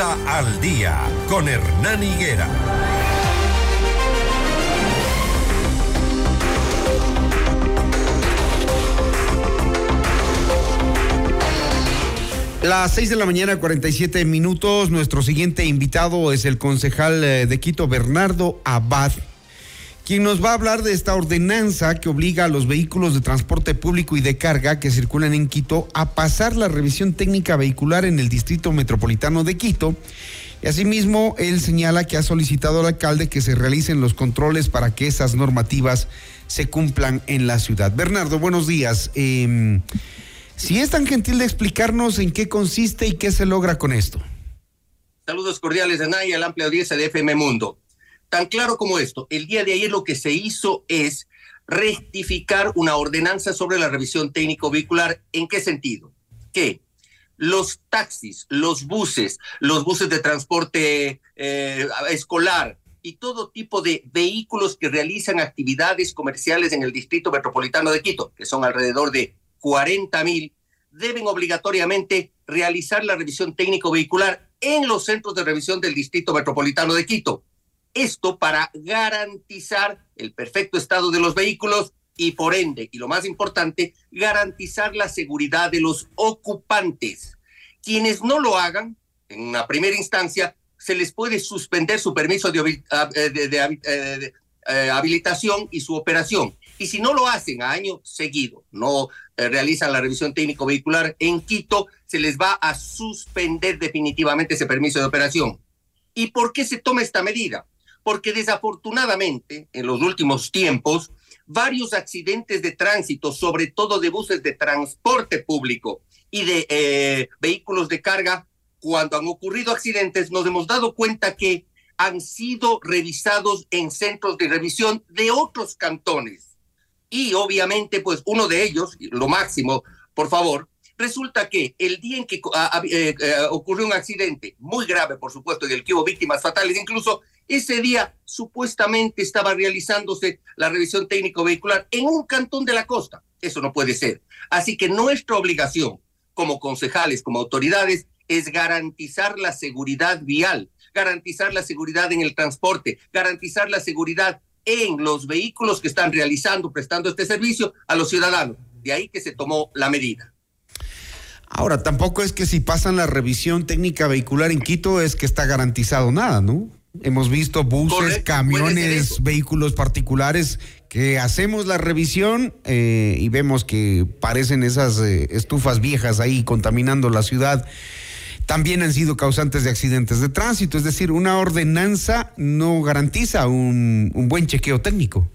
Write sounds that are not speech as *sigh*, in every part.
Al Día con Hernán Higuera. Las 6 de la mañana, 47 minutos. Nuestro siguiente invitado es el concejal eh, de Quito, Bernardo Abad, quien nos va a hablar de esta ordenanza que obliga a los vehículos de transporte público y de carga que circulan en Quito a pasar la revisión técnica vehicular en el Distrito Metropolitano de Quito. Y asimismo, él señala que ha solicitado al alcalde que se realicen los controles para que esas normativas se cumplan en la ciudad. Bernardo, buenos días. Eh, si es tan gentil de explicarnos en qué consiste y qué se logra con esto. Saludos cordiales de Naya, la amplia audiencia de FM Mundo. Tan claro como esto, el día de ayer lo que se hizo es rectificar una ordenanza sobre la revisión técnico vehicular. ¿En qué sentido? Que los taxis, los buses, los buses de transporte eh, escolar y todo tipo de vehículos que realizan actividades comerciales en el distrito metropolitano de Quito, que son alrededor de 40 mil, deben obligatoriamente realizar la revisión técnico vehicular en los centros de revisión del Distrito Metropolitano de Quito. Esto para garantizar el perfecto estado de los vehículos y por ende, y lo más importante, garantizar la seguridad de los ocupantes. Quienes no lo hagan, en una primera instancia, se les puede suspender su permiso de, de, eh, habilitación y su operación. Y si no lo hacen a año seguido, no eh, realizan la revisión técnico vehicular en Quito, se les va a suspender definitivamente ese permiso de operación. ¿Y por qué se toma esta medida? Porque desafortunadamente, en los últimos tiempos, varios accidentes de tránsito, sobre todo de buses de transporte público y de eh, vehículos de carga, cuando han ocurrido accidentes, nos hemos dado cuenta que han sido revisados en centros de revisión de otros cantones. Y obviamente, pues uno de ellos, lo máximo, por favor, resulta que el día en que ah, ah, eh, eh, ocurrió un accidente muy grave, por supuesto, y el que hubo víctimas fatales, incluso ese día supuestamente estaba realizándose la revisión técnico vehicular en un cantón de la costa. Eso no puede ser. Así que nuestra obligación como concejales, como autoridades, es garantizar la seguridad vial garantizar la seguridad en el transporte, garantizar la seguridad en los vehículos que están realizando, prestando este servicio a los ciudadanos. De ahí que se tomó la medida. Ahora, tampoco es que si pasan la revisión técnica vehicular en Quito es que está garantizado nada, ¿no? Hemos visto buses, camiones, vehículos particulares que hacemos la revisión eh, y vemos que parecen esas eh, estufas viejas ahí contaminando la ciudad también han sido causantes de accidentes de tránsito. Es decir, una ordenanza no garantiza un, buen chequeo técnico.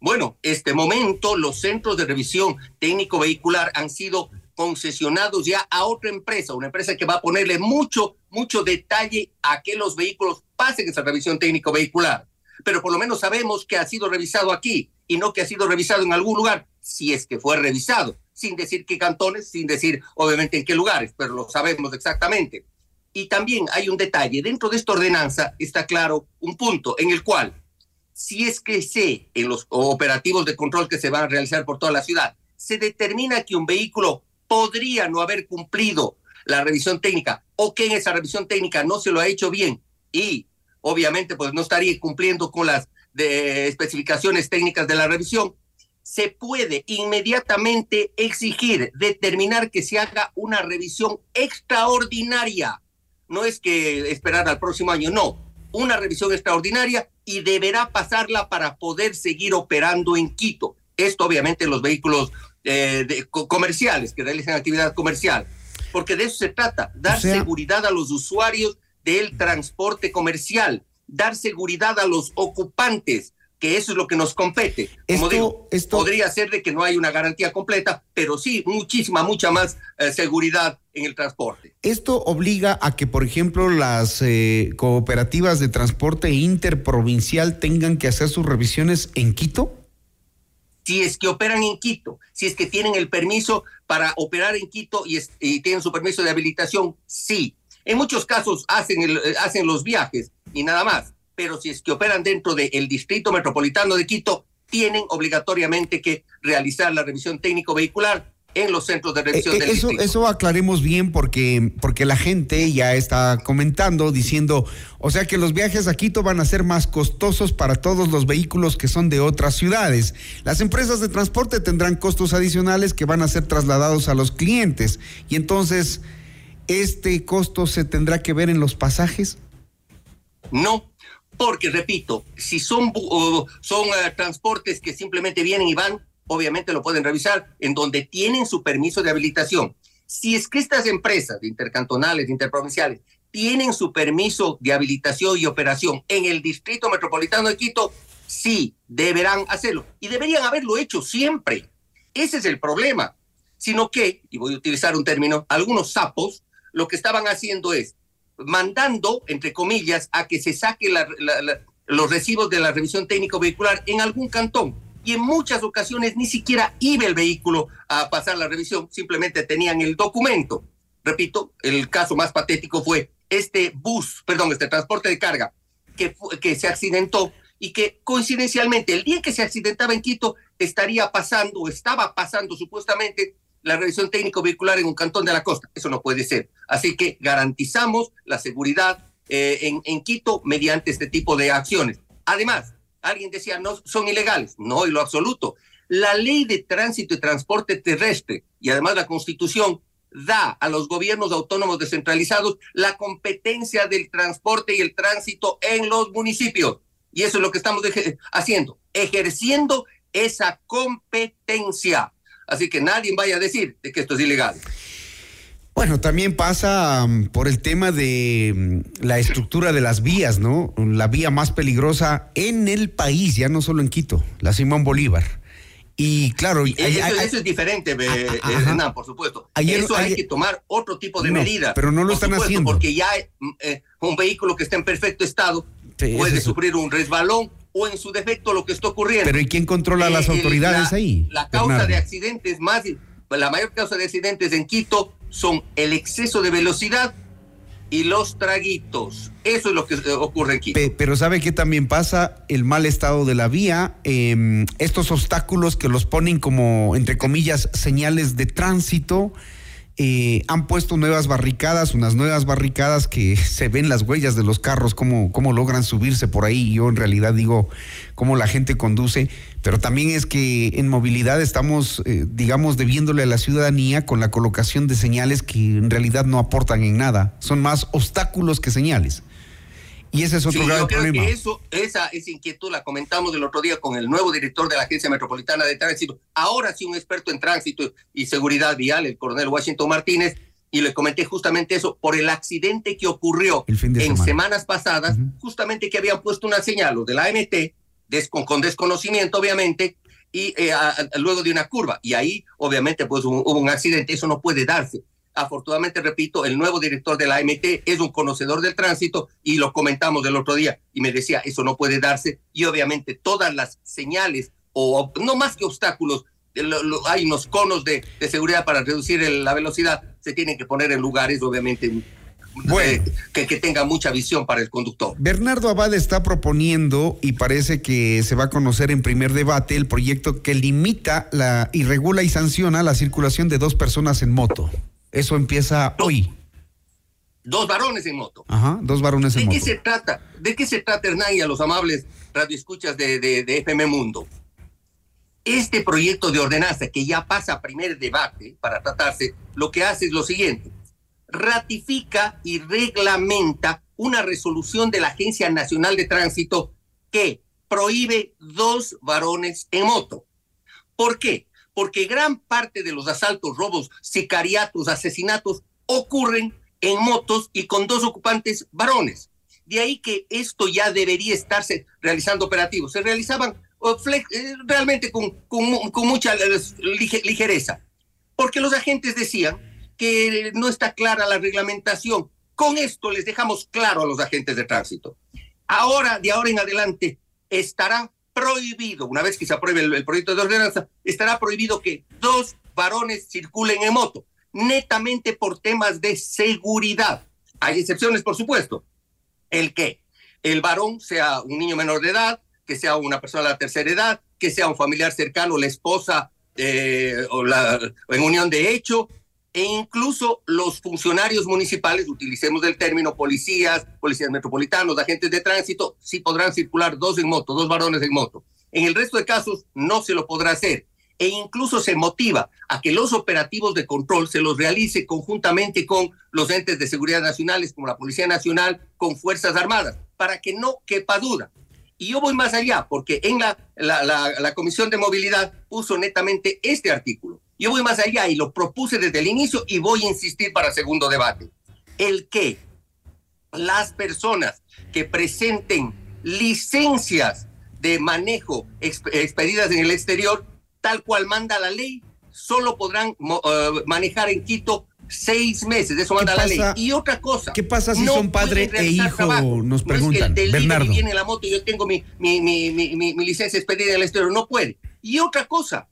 Bueno, este momento los centros de revisión técnico vehicular han sido concesionados ya a otra empresa, una empresa que va a ponerle mucho, mucho detalle a que los vehículos pasen esa revisión técnico vehicular. Pero por lo menos sabemos que ha sido revisado aquí y no que ha sido revisado en algún lugar, si es que fue revisado sin decir qué cantones, sin decir obviamente en qué lugares, pero lo sabemos exactamente. Y también hay un detalle, dentro de esta ordenanza está claro un punto en el cual, si es que se, en los operativos de control que se van a realizar por toda la ciudad, se determina que un vehículo podría no haber cumplido la revisión técnica o que en esa revisión técnica no se lo ha hecho bien y obviamente pues no estaría cumpliendo con las especificaciones técnicas de la revisión, se puede inmediatamente exigir, determinar que se haga una revisión extraordinaria. No es que esperar al próximo año, no, una revisión extraordinaria y deberá pasarla para poder seguir operando en Quito. Esto obviamente en los vehículos eh, comerciales que realizan actividad comercial, porque de eso se trata, dar seguridad a los usuarios del transporte comercial, dar seguridad a los ocupantes, que eso es lo que nos compete. Como digo, podría ser de que no hay una garantía completa, pero sí muchísima, mucha más eh, seguridad en el transporte. ¿Esto obliga a que, por ejemplo, las eh, cooperativas de transporte interprovincial tengan que hacer sus revisiones en Quito? Si es que operan en Quito, si es que tienen el permiso para operar en Quito y, tienen su permiso de habilitación, sí. En muchos casos hacen, el, eh, hacen los viajes y nada más pero si es que operan dentro del distrito metropolitano de Quito, tienen obligatoriamente que realizar la revisión técnico vehicular en los centros de revisión eh, del eso, distrito. Eso aclaremos bien porque, porque la gente ya está comentando, diciendo, o sea que los viajes a Quito van a ser más costosos para todos los vehículos que son de otras ciudades. Las empresas de transporte tendrán costos adicionales que van a ser trasladados a los clientes. Y entonces, ¿este costo se tendrá que ver en los pasajes? No, porque repito, si son, son uh, transportes que simplemente vienen y van, obviamente lo pueden revisar en donde tienen su permiso de habilitación. Si es que estas empresas intercantonales, interprovinciales, tienen su permiso de habilitación y operación en el Distrito Metropolitano de Quito, sí, deberán hacerlo. Y deberían haberlo hecho siempre. Ese es el problema. Sino que, y voy a utilizar un término, algunos sapos lo que estaban haciendo es mandando, entre comillas, a que se saque los recibos de la revisión técnico vehicular en algún cantón y en muchas ocasiones ni siquiera iba el vehículo a pasar la revisión, simplemente tenían el documento. Repito, el caso más patético fue este bus, perdón, este transporte de carga que, que se accidentó y que coincidencialmente el día que se accidentaba en Quito estaría pasando o estaba pasando supuestamente la revisión técnico vehicular en un cantón de la costa. Eso no puede ser. Así que garantizamos la seguridad eh, en, en Quito mediante este tipo de acciones. Además, alguien decía, no, son ilegales. No, en lo absoluto. La ley de tránsito y transporte terrestre y además la constitución da a los gobiernos autónomos descentralizados la competencia del transporte y el tránsito en los municipios. Y eso es lo que estamos haciendo, ejerciendo esa competencia. Así que nadie vaya a decir de que esto es ilegal. Bueno, también pasa um, por el tema de um, la estructura de las vías, ¿no? La vía más peligrosa en el país, ya no solo en Quito, la Simón Bolívar. Y claro, y eso, hay, eso, es diferente, eh, Hernán, por supuesto. Ayer, eso hay ayer, que tomar otro tipo de no, medidas. Pero no lo están supuesto, haciendo. Porque ya eh, un vehículo que está en perfecto estado sí, puede sufrir un resbalón o en su defecto lo que está ocurriendo. Pero ¿y quién controla a las autoridades la, ahí? La causa Bernardo. de accidentes más, la mayor causa de accidentes en Quito son el exceso de velocidad y los traguitos. Eso es lo que ocurre aquí. Pe pero ¿sabe qué también pasa? El mal estado de la vía, eh, estos obstáculos que los ponen como, entre comillas, señales de tránsito. Eh, han puesto nuevas barricadas, unas nuevas barricadas que *laughs* se ven las huellas de los carros, cómo, cómo logran subirse por ahí. Yo en realidad digo cómo la gente conduce, pero también es que en movilidad estamos, eh, digamos, debiéndole a la ciudadanía con la colocación de señales que en realidad no aportan en nada. Son más obstáculos que señales. Y ese es otro sí, grave yo creo problema. Que eso, esa, esa inquietud la comentamos el otro día con el nuevo director de la Agencia Metropolitana de Tránsito, ahora sí un experto en tránsito y seguridad vial, el coronel Washington Martínez, y le comenté justamente eso por el accidente que ocurrió en semana. semanas pasadas, uh -huh. justamente que habían puesto una señal, los de la AMT, des, con, con, desconocimiento obviamente, y eh, a, a, luego de una curva, y ahí obviamente pues hubo, hubo un accidente, eso no puede darse afortunadamente, repito, el nuevo director de la AMT es un conocedor del tránsito y lo comentamos el otro día y me decía, eso no puede darse y obviamente todas las señales o no más que obstáculos, lo, lo, hay unos conos de, de, seguridad para reducir el, la velocidad, se tienen que poner en lugares obviamente bueno. eh, que, que, tenga mucha visión para el conductor. Bernardo Abad está proponiendo y parece que se va a conocer en primer debate el proyecto que limita la y regula y sanciona la circulación de dos personas en moto. Eso empieza dos, hoy. Dos varones en moto. Ajá, dos varones en ¿De moto. qué se trata? ¿De qué se trata, Hernán, y a los amables radioescuchas de, de, de FM Mundo? Este proyecto de ordenanza que ya pasa a primer debate para tratarse, lo que hace es lo siguiente. Ratifica y reglamenta una resolución de la Agencia Nacional de Tránsito que prohíbe dos varones en moto. ¿Por qué? Porque gran parte de los asaltos, robos, sicariatos, asesinatos ocurren en motos y con dos ocupantes varones. De ahí que esto ya debería estarse realizando operativos. Se realizaban uh, realmente con, con, con mucha ligereza, porque los agentes decían que no está clara la reglamentación. Con esto les dejamos claro a los agentes de tránsito. Ahora, de ahora en adelante, estará prohibido, una vez que se apruebe el, proyecto de ordenanza, estará prohibido que dos varones circulen en moto, netamente por temas de seguridad. Hay excepciones, por supuesto. El que el varón sea un niño menor de edad, que sea una persona de la tercera edad, que sea un familiar cercano, la esposa eh, o la, en unión de hecho, e incluso los funcionarios municipales, utilicemos el término policías, policías metropolitanos, agentes de tránsito, sí podrán circular dos en moto, dos varones en moto. En el resto de casos no se lo podrá hacer e incluso se motiva a que los operativos de control se los realice conjuntamente con los entes de seguridad nacionales como la Policía Nacional, con Fuerzas Armadas, para que no quepa duda. Y yo voy más allá, porque en la, la, la, Comisión de Movilidad puso netamente este artículo. Yo voy más allá y lo propuse desde el inicio y voy a insistir para segundo debate. El que las personas que presenten licencias de manejo expedidas en el exterior tal cual manda la ley, solo podrán eh, manejar en Quito seis meses, eso manda la ley. Y otra cosa. ¿Qué pasa si son padre e hijo? Nos preguntan. No es que el viene la moto y yo tengo mi, mi, mi, mi, licencia expedida en el exterior, no puede. Y otra cosa,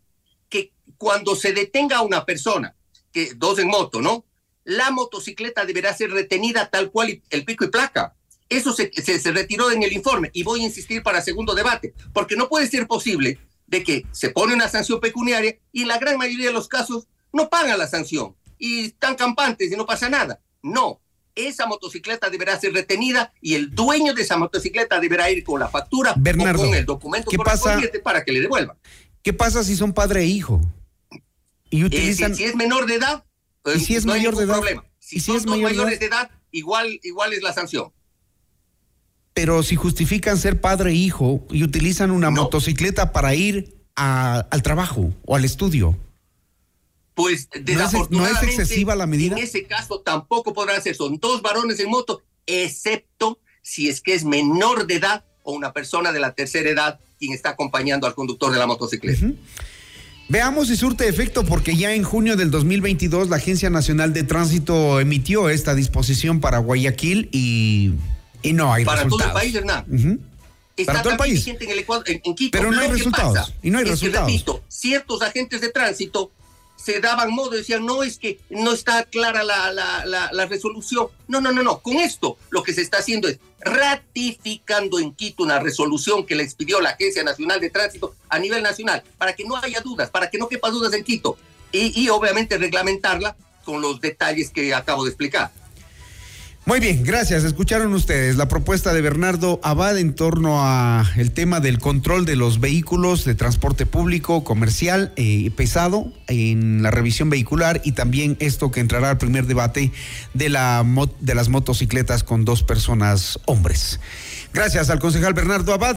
cuando se detenga a una persona, que dos en moto, ¿no? La motocicleta deberá ser retenida tal cual el pico y placa. Eso se, se, se retiró en el informe y voy a insistir para segundo debate, porque no puede ser posible de que se pone una sanción pecuniaria y en la gran mayoría de los casos no pagan la sanción y están campantes y no pasa nada. No, esa motocicleta deberá ser retenida y el dueño de esa motocicleta deberá ir con la factura Bernardo, o con el documento ¿qué pasa, para que le devuelvan. ¿Qué pasa si son padre e hijo? Y eh, utilizan... si, es menor de edad, ¿Y si es mayor de edad? problema. Si, son es mayores de edad, igual, igual es la sanción pero si justifican ser padre e hijo y utilizan una motocicleta para ir al trabajo o al estudio. Pues ¿No es, excesiva la medida? En ese caso tampoco podrán ser, son dos varones en moto, excepto si es que es menor de edad o una persona de la tercera edad quien está acompañando al conductor de la motocicleta. Veamos si surte efecto porque ya en junio del 2022 la Agencia Nacional de Tránsito emitió esta disposición para Guayaquil y y no hay Para todo el país, Hernán. Para todo el país. En, el en, Quito. Pero no hay resultados. y no hay resultados. repito, ciertos agentes de tránsito se daban modo, decían, no, es que no está clara la, la, resolución. No, no, no, no. Con esto lo que se está haciendo es ratificando en Quito una resolución que le expidió la Agencia Nacional de Tránsito a nivel nacional, para que no haya dudas, para que no quepa dudas en Quito. Y obviamente reglamentarla con los detalles que acabo de explicar. Muy bien, gracias. Escucharon ustedes la propuesta de Bernardo Abad en torno a el tema del control de los vehículos de transporte público, comercial, eh, pesado en la revisión vehicular y también esto que entrará al primer debate de, la, de las motocicletas con dos personas hombres. Gracias al concejal Bernardo Abad.